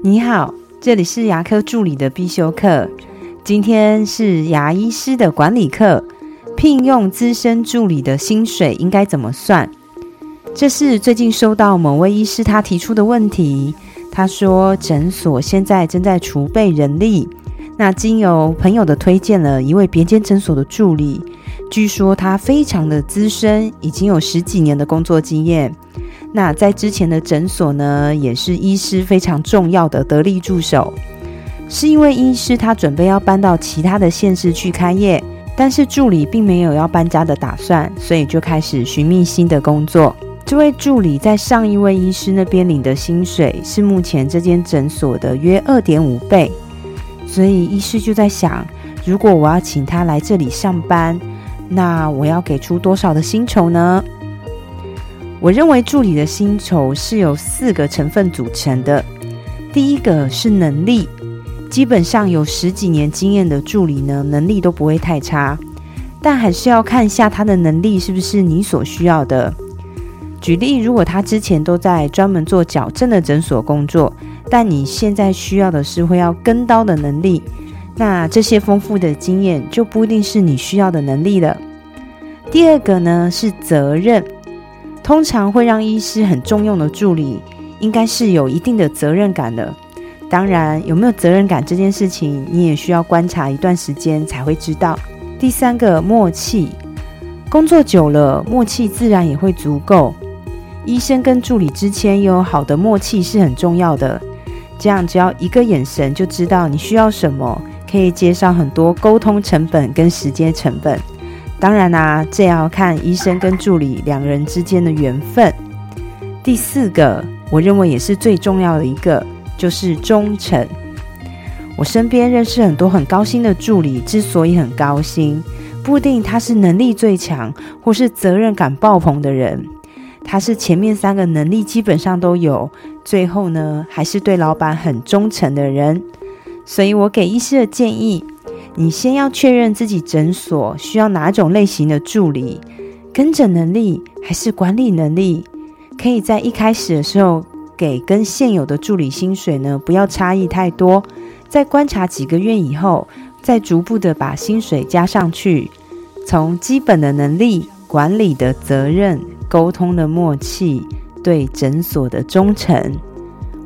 你好，这里是牙科助理的必修课。今天是牙医师的管理课。聘用资深助理的薪水应该怎么算？这是最近收到某位医师他提出的问题。他说，诊所现在正在储备人力。那经由朋友的推荐了一位别间诊所的助理，据说他非常的资深，已经有十几年的工作经验。那在之前的诊所呢，也是医师非常重要的得力助手。是因为医师他准备要搬到其他的县市去开业，但是助理并没有要搬家的打算，所以就开始寻觅新的工作。这位助理在上一位医师那边领的薪水是目前这间诊所的约二点五倍。所以医师就在想，如果我要请他来这里上班，那我要给出多少的薪酬呢？我认为助理的薪酬是由四个成分组成的。第一个是能力，基本上有十几年经验的助理呢，能力都不会太差，但还是要看一下他的能力是不是你所需要的。举例，如果他之前都在专门做矫正的诊所工作。但你现在需要的是会要跟刀的能力，那这些丰富的经验就不一定是你需要的能力了。第二个呢是责任，通常会让医师很重用的助理，应该是有一定的责任感的。当然，有没有责任感这件事情，你也需要观察一段时间才会知道。第三个默契，工作久了，默契自然也会足够。医生跟助理之间有好的默契是很重要的。这样只要一个眼神就知道你需要什么，可以减少很多沟通成本跟时间成本。当然啦，这要看医生跟助理两人之间的缘分。第四个，我认为也是最重要的一个，就是忠诚。我身边认识很多很高薪的助理，之所以很高薪，不一定他是能力最强或是责任感爆棚的人。他是前面三个能力基本上都有，最后呢还是对老板很忠诚的人。所以我给医师的建议，你先要确认自己诊所需要哪种类型的助理，跟诊能力还是管理能力，可以在一开始的时候给跟现有的助理薪水呢不要差异太多，在观察几个月以后，再逐步的把薪水加上去，从基本的能力、管理的责任。沟通的默契，对诊所的忠诚。